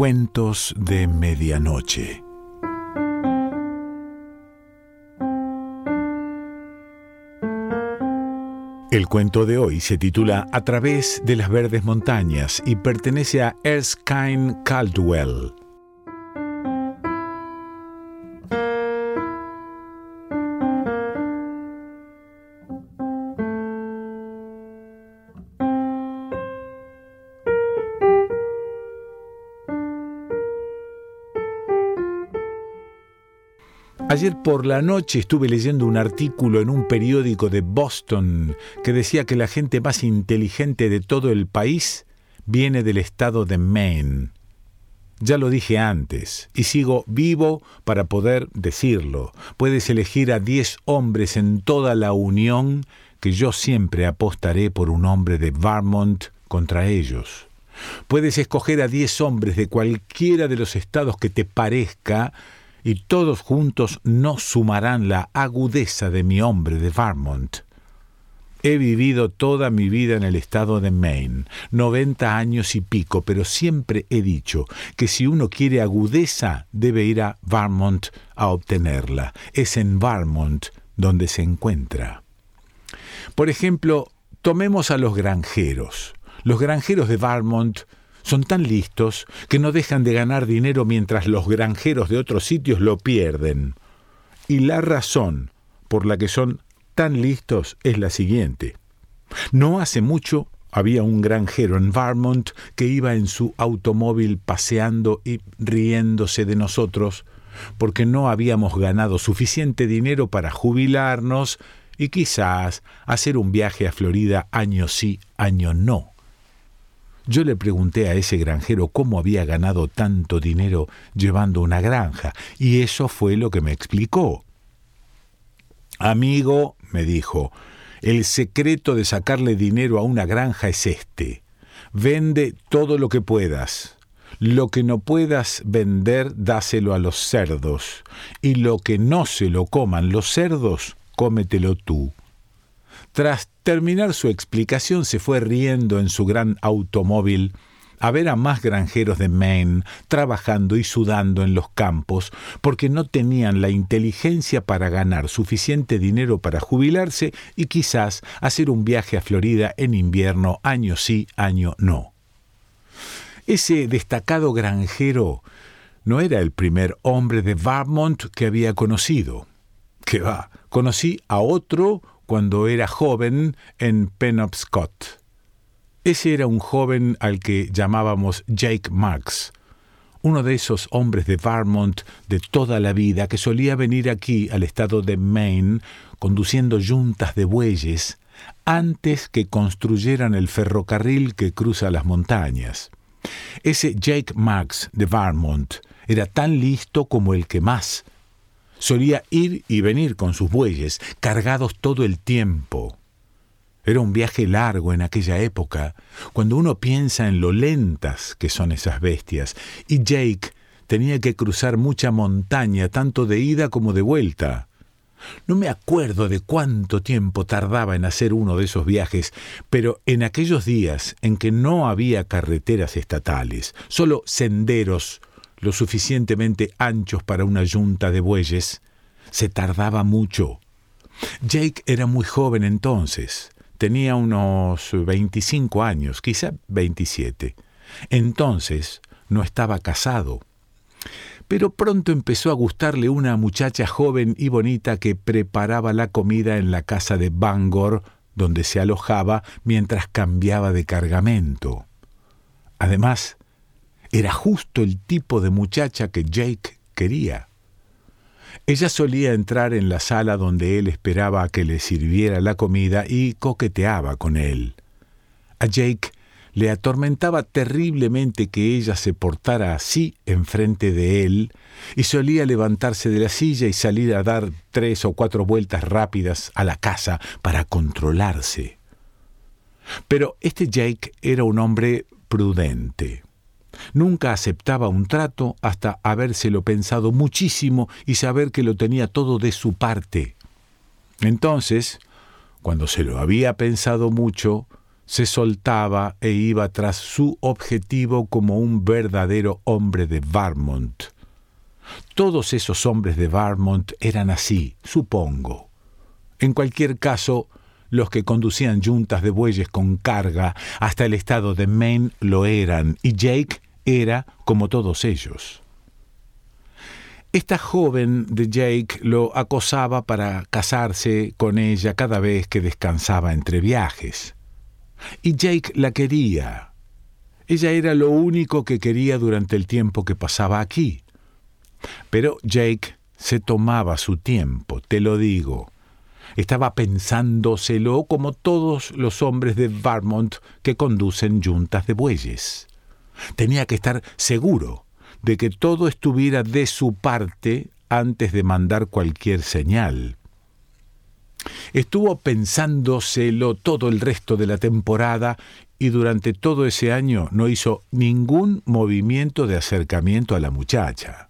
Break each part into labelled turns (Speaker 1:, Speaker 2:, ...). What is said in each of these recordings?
Speaker 1: Cuentos de Medianoche. El cuento de hoy se titula A través de las verdes montañas y pertenece a Erskine Caldwell. Ayer por la noche estuve leyendo un artículo en un periódico de Boston que decía que la gente más inteligente de todo el país viene del estado de Maine. Ya lo dije antes, y sigo vivo para poder decirlo. Puedes elegir a diez hombres en toda la Unión que yo siempre apostaré por un hombre de Vermont contra ellos. Puedes escoger a diez hombres de cualquiera de los estados que te parezca, y todos juntos no sumarán la agudeza de mi hombre de Vermont. He vivido toda mi vida en el estado de Maine, noventa años y pico, pero siempre he dicho que si uno quiere agudeza debe ir a Vermont a obtenerla. Es en Vermont donde se encuentra. Por ejemplo, tomemos a los granjeros. Los granjeros de Vermont son tan listos que no dejan de ganar dinero mientras los granjeros de otros sitios lo pierden. Y la razón por la que son tan listos es la siguiente. No hace mucho había un granjero en Vermont que iba en su automóvil paseando y riéndose de nosotros porque no habíamos ganado suficiente dinero para jubilarnos y quizás hacer un viaje a Florida año sí, año no. Yo le pregunté a ese granjero cómo había ganado tanto dinero llevando una granja, y eso fue lo que me explicó. Amigo, me dijo, el secreto de sacarle dinero a una granja es este. Vende todo lo que puedas. Lo que no puedas vender, dáselo a los cerdos. Y lo que no se lo coman los cerdos, cómetelo tú. Tras terminar su explicación se fue riendo en su gran automóvil a ver a más granjeros de Maine trabajando y sudando en los campos porque no tenían la inteligencia para ganar suficiente dinero para jubilarse y quizás hacer un viaje a Florida en invierno año sí, año no. Ese destacado granjero no era el primer hombre de Vermont que había conocido. Que va, conocí a otro cuando era joven en Penobscot. Ese era un joven al que llamábamos Jake Marks, uno de esos hombres de Vermont de toda la vida que solía venir aquí al estado de Maine conduciendo yuntas de bueyes antes que construyeran el ferrocarril que cruza las montañas. Ese Jake Marks de Vermont era tan listo como el que más Solía ir y venir con sus bueyes, cargados todo el tiempo. Era un viaje largo en aquella época, cuando uno piensa en lo lentas que son esas bestias, y Jake tenía que cruzar mucha montaña, tanto de ida como de vuelta. No me acuerdo de cuánto tiempo tardaba en hacer uno de esos viajes, pero en aquellos días en que no había carreteras estatales, solo senderos lo suficientemente anchos para una yunta de bueyes, se tardaba mucho. Jake era muy joven entonces, tenía unos 25 años, quizá 27. Entonces no estaba casado. Pero pronto empezó a gustarle una muchacha joven y bonita que preparaba la comida en la casa de Bangor, donde se alojaba mientras cambiaba de cargamento. Además, era justo el tipo de muchacha que Jake quería. Ella solía entrar en la sala donde él esperaba a que le sirviera la comida y coqueteaba con él. A Jake le atormentaba terriblemente que ella se portara así enfrente de él, y solía levantarse de la silla y salir a dar tres o cuatro vueltas rápidas a la casa para controlarse. Pero este Jake era un hombre prudente. Nunca aceptaba un trato hasta habérselo pensado muchísimo y saber que lo tenía todo de su parte. Entonces, cuando se lo había pensado mucho, se soltaba e iba tras su objetivo como un verdadero hombre de Vermont. Todos esos hombres de Vermont eran así, supongo. En cualquier caso, los que conducían yuntas de bueyes con carga hasta el estado de Maine lo eran, y Jake era como todos ellos. Esta joven de Jake lo acosaba para casarse con ella cada vez que descansaba entre viajes. Y Jake la quería. Ella era lo único que quería durante el tiempo que pasaba aquí. Pero Jake se tomaba su tiempo, te lo digo. Estaba pensándoselo como todos los hombres de Vermont que conducen yuntas de bueyes. Tenía que estar seguro de que todo estuviera de su parte antes de mandar cualquier señal. Estuvo pensándoselo todo el resto de la temporada y durante todo ese año no hizo ningún movimiento de acercamiento a la muchacha.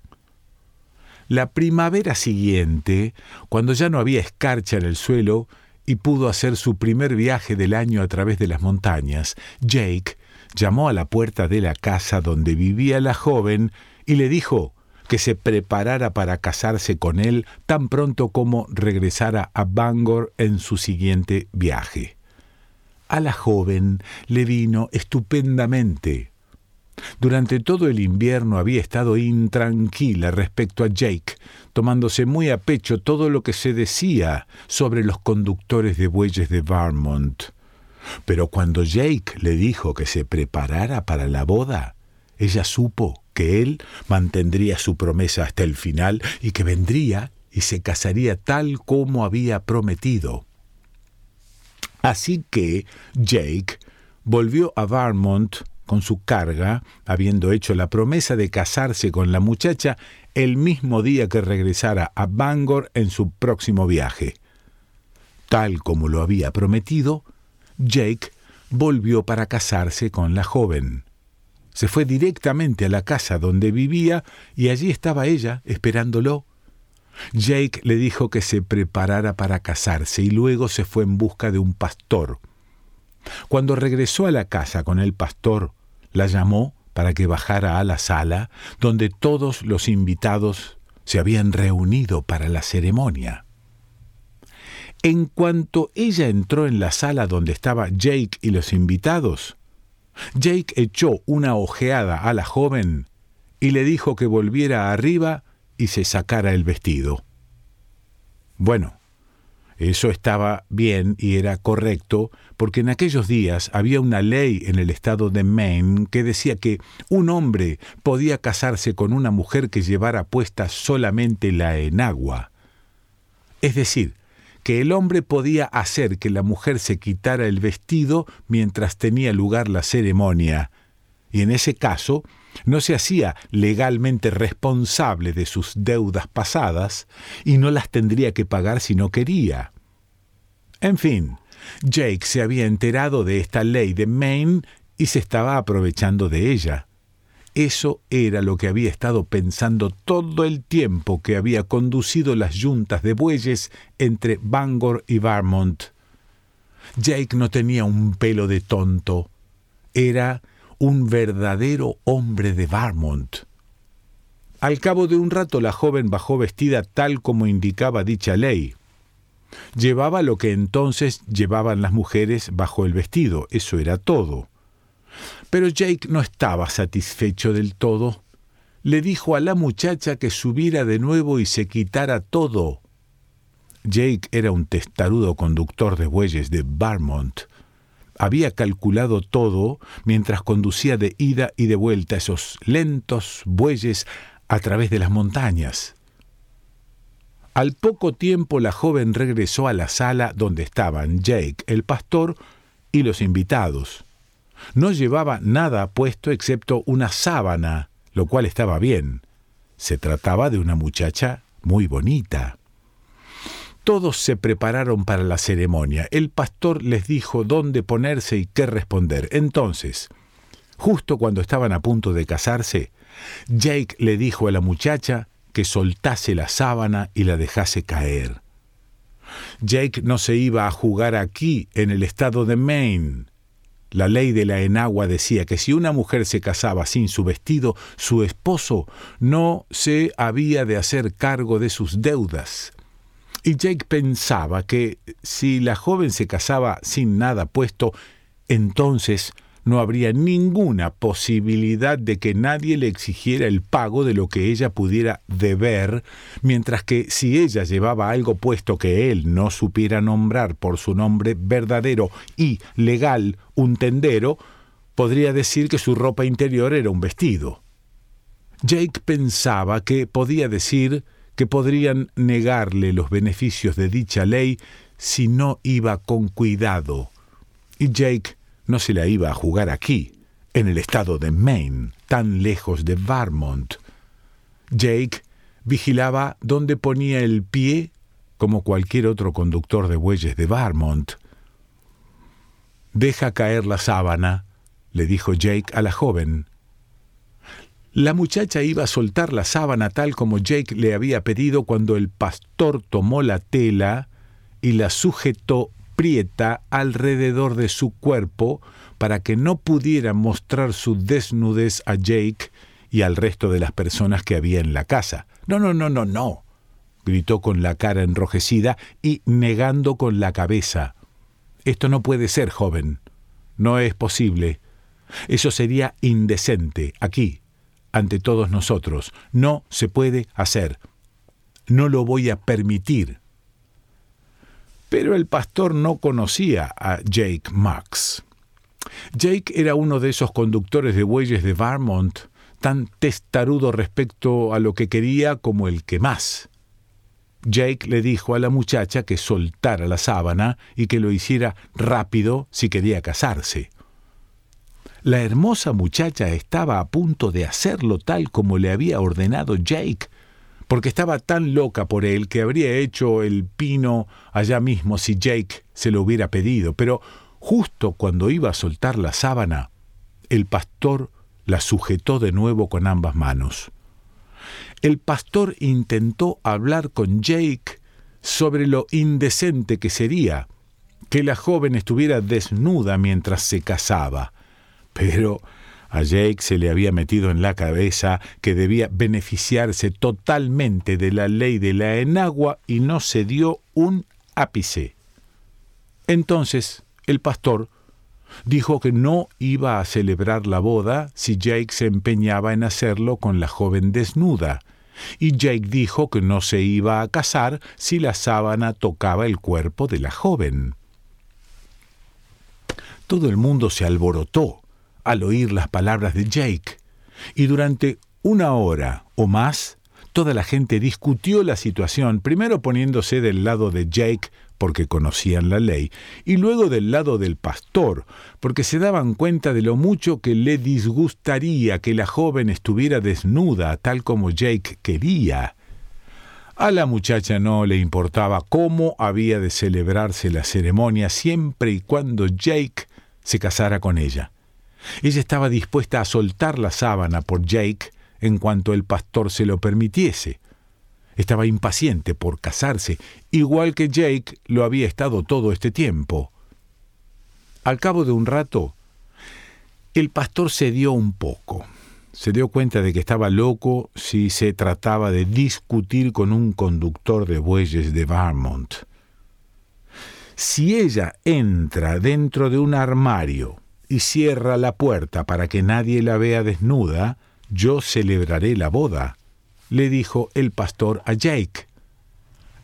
Speaker 1: La primavera siguiente, cuando ya no había escarcha en el suelo y pudo hacer su primer viaje del año a través de las montañas, Jake llamó a la puerta de la casa donde vivía la joven y le dijo que se preparara para casarse con él tan pronto como regresara a Bangor en su siguiente viaje. A la joven le vino estupendamente. Durante todo el invierno había estado intranquila respecto a Jake, tomándose muy a pecho todo lo que se decía sobre los conductores de bueyes de Vermont. Pero cuando Jake le dijo que se preparara para la boda, ella supo que él mantendría su promesa hasta el final y que vendría y se casaría tal como había prometido. Así que Jake volvió a Vermont con su carga, habiendo hecho la promesa de casarse con la muchacha el mismo día que regresara a Bangor en su próximo viaje. Tal como lo había prometido, Jake volvió para casarse con la joven. Se fue directamente a la casa donde vivía y allí estaba ella esperándolo. Jake le dijo que se preparara para casarse y luego se fue en busca de un pastor. Cuando regresó a la casa con el pastor, la llamó para que bajara a la sala donde todos los invitados se habían reunido para la ceremonia. En cuanto ella entró en la sala donde estaba Jake y los invitados, Jake echó una ojeada a la joven y le dijo que volviera arriba y se sacara el vestido. Bueno, eso estaba bien y era correcto, porque en aquellos días había una ley en el estado de Maine que decía que un hombre podía casarse con una mujer que llevara puesta solamente la enagua. Es decir, que el hombre podía hacer que la mujer se quitara el vestido mientras tenía lugar la ceremonia, y en ese caso no se hacía legalmente responsable de sus deudas pasadas y no las tendría que pagar si no quería. En fin, Jake se había enterado de esta ley de Maine y se estaba aprovechando de ella. Eso era lo que había estado pensando todo el tiempo que había conducido las yuntas de bueyes entre Bangor y Vermont. Jake no tenía un pelo de tonto. Era un verdadero hombre de Vermont. Al cabo de un rato la joven bajó vestida tal como indicaba dicha ley. Llevaba lo que entonces llevaban las mujeres bajo el vestido, eso era todo. Pero Jake no estaba satisfecho del todo. Le dijo a la muchacha que subiera de nuevo y se quitara todo. Jake era un testarudo conductor de bueyes de Vermont. Había calculado todo mientras conducía de ida y de vuelta esos lentos bueyes a través de las montañas. Al poco tiempo la joven regresó a la sala donde estaban Jake, el pastor, y los invitados. No llevaba nada puesto excepto una sábana, lo cual estaba bien. Se trataba de una muchacha muy bonita. Todos se prepararon para la ceremonia. El pastor les dijo dónde ponerse y qué responder. Entonces, justo cuando estaban a punto de casarse, Jake le dijo a la muchacha que soltase la sábana y la dejase caer. Jake no se iba a jugar aquí, en el estado de Maine. La ley de la enagua decía que si una mujer se casaba sin su vestido, su esposo no se había de hacer cargo de sus deudas. Y Jake pensaba que si la joven se casaba sin nada puesto, entonces no habría ninguna posibilidad de que nadie le exigiera el pago de lo que ella pudiera deber, mientras que si ella llevaba algo puesto que él no supiera nombrar por su nombre verdadero y legal, un tendero, podría decir que su ropa interior era un vestido. Jake pensaba que podía decir que podrían negarle los beneficios de dicha ley si no iba con cuidado. Y Jake no se la iba a jugar aquí, en el estado de Maine, tan lejos de Vermont. Jake vigilaba dónde ponía el pie como cualquier otro conductor de bueyes de Vermont. Deja caer la sábana, le dijo Jake a la joven. La muchacha iba a soltar la sábana tal como Jake le había pedido cuando el pastor tomó la tela y la sujetó alrededor de su cuerpo para que no pudiera mostrar su desnudez a Jake y al resto de las personas que había en la casa. No, no, no, no, no, gritó con la cara enrojecida y negando con la cabeza. Esto no puede ser, joven. No es posible. Eso sería indecente, aquí, ante todos nosotros. No se puede hacer. No lo voy a permitir. Pero el pastor no conocía a Jake Max. Jake era uno de esos conductores de bueyes de Vermont, tan testarudo respecto a lo que quería como el que más. Jake le dijo a la muchacha que soltara la sábana y que lo hiciera rápido si quería casarse. La hermosa muchacha estaba a punto de hacerlo tal como le había ordenado Jake, porque estaba tan loca por él que habría hecho el pino allá mismo si Jake se lo hubiera pedido, pero justo cuando iba a soltar la sábana, el pastor la sujetó de nuevo con ambas manos. El pastor intentó hablar con Jake sobre lo indecente que sería que la joven estuviera desnuda mientras se casaba, pero a Jake se le había metido en la cabeza que debía beneficiarse totalmente de la ley de la enagua y no se dio un ápice. Entonces el pastor dijo que no iba a celebrar la boda si Jake se empeñaba en hacerlo con la joven desnuda, y Jake dijo que no se iba a casar si la sábana tocaba el cuerpo de la joven. Todo el mundo se alborotó al oír las palabras de Jake, y durante una hora o más toda la gente discutió la situación, primero poniéndose del lado de Jake porque conocían la ley, y luego del lado del pastor, porque se daban cuenta de lo mucho que le disgustaría que la joven estuviera desnuda tal como Jake quería. A la muchacha no le importaba cómo había de celebrarse la ceremonia siempre y cuando Jake se casara con ella. Ella estaba dispuesta a soltar la sábana por Jake en cuanto el pastor se lo permitiese. Estaba impaciente por casarse, igual que Jake lo había estado todo este tiempo. Al cabo de un rato, el pastor cedió un poco. Se dio cuenta de que estaba loco si se trataba de discutir con un conductor de bueyes de Vermont. Si ella entra dentro de un armario y cierra la puerta para que nadie la vea desnuda, yo celebraré la boda, le dijo el pastor a Jake.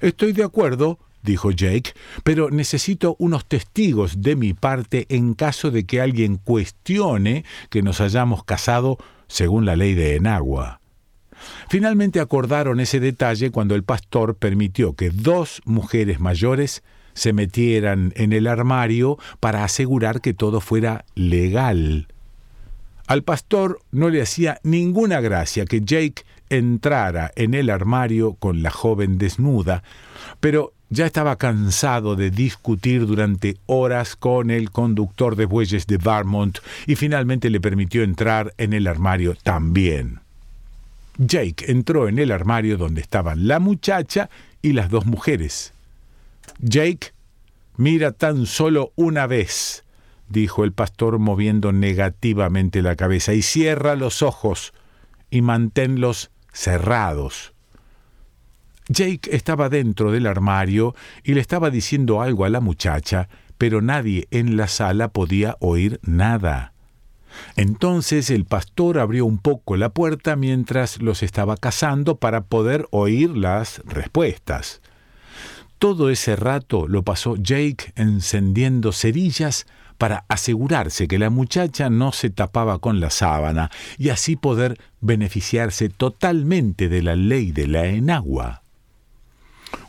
Speaker 1: Estoy de acuerdo, dijo Jake, pero necesito unos testigos de mi parte en caso de que alguien cuestione que nos hayamos casado según la ley de Enagua. Finalmente acordaron ese detalle cuando el pastor permitió que dos mujeres mayores se metieran en el armario para asegurar que todo fuera legal. Al pastor no le hacía ninguna gracia que Jake entrara en el armario con la joven desnuda, pero ya estaba cansado de discutir durante horas con el conductor de bueyes de Vermont y finalmente le permitió entrar en el armario también. Jake entró en el armario donde estaban la muchacha y las dos mujeres. Jake, mira tan solo una vez, dijo el pastor moviendo negativamente la cabeza, y cierra los ojos y manténlos cerrados. Jake estaba dentro del armario y le estaba diciendo algo a la muchacha, pero nadie en la sala podía oír nada. Entonces el pastor abrió un poco la puerta mientras los estaba cazando para poder oír las respuestas. Todo ese rato lo pasó Jake encendiendo cerillas para asegurarse que la muchacha no se tapaba con la sábana y así poder beneficiarse totalmente de la ley de la enagua.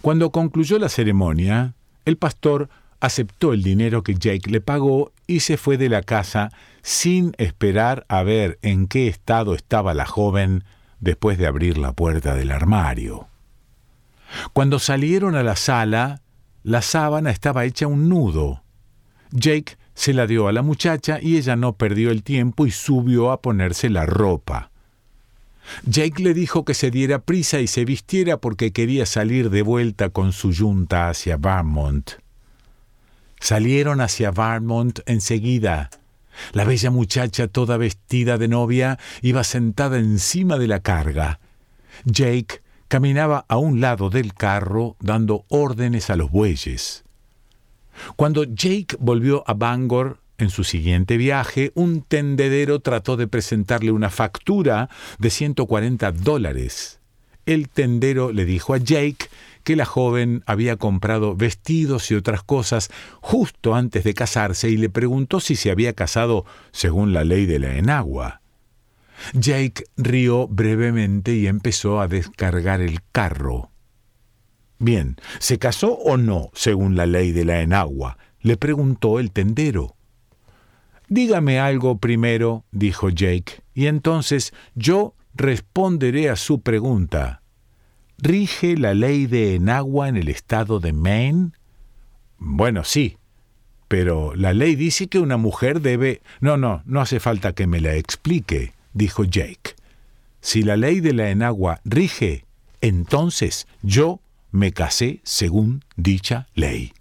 Speaker 1: Cuando concluyó la ceremonia, el pastor aceptó el dinero que Jake le pagó y se fue de la casa sin esperar a ver en qué estado estaba la joven después de abrir la puerta del armario. Cuando salieron a la sala, la sábana estaba hecha un nudo. Jake se la dio a la muchacha y ella no perdió el tiempo y subió a ponerse la ropa. Jake le dijo que se diera prisa y se vistiera porque quería salir de vuelta con su yunta hacia Vermont. Salieron hacia Vermont enseguida. La bella muchacha, toda vestida de novia, iba sentada encima de la carga. Jake caminaba a un lado del carro dando órdenes a los bueyes. Cuando Jake volvió a Bangor en su siguiente viaje, un tendedero trató de presentarle una factura de 140 dólares. El tendero le dijo a Jake que la joven había comprado vestidos y otras cosas justo antes de casarse y le preguntó si se había casado según la ley de la enagua. Jake rió brevemente y empezó a descargar el carro. Bien, ¿se casó o no según la ley de la enagua? le preguntó el tendero. Dígame algo primero, dijo Jake, y entonces yo responderé a su pregunta. ¿Rige la ley de enagua en el estado de Maine? Bueno, sí, pero la ley dice que una mujer debe... No, no, no hace falta que me la explique dijo Jake. Si la ley de la enagua rige, entonces yo me casé según dicha ley.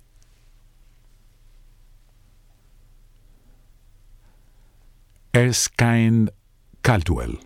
Speaker 1: Erskine Caldwell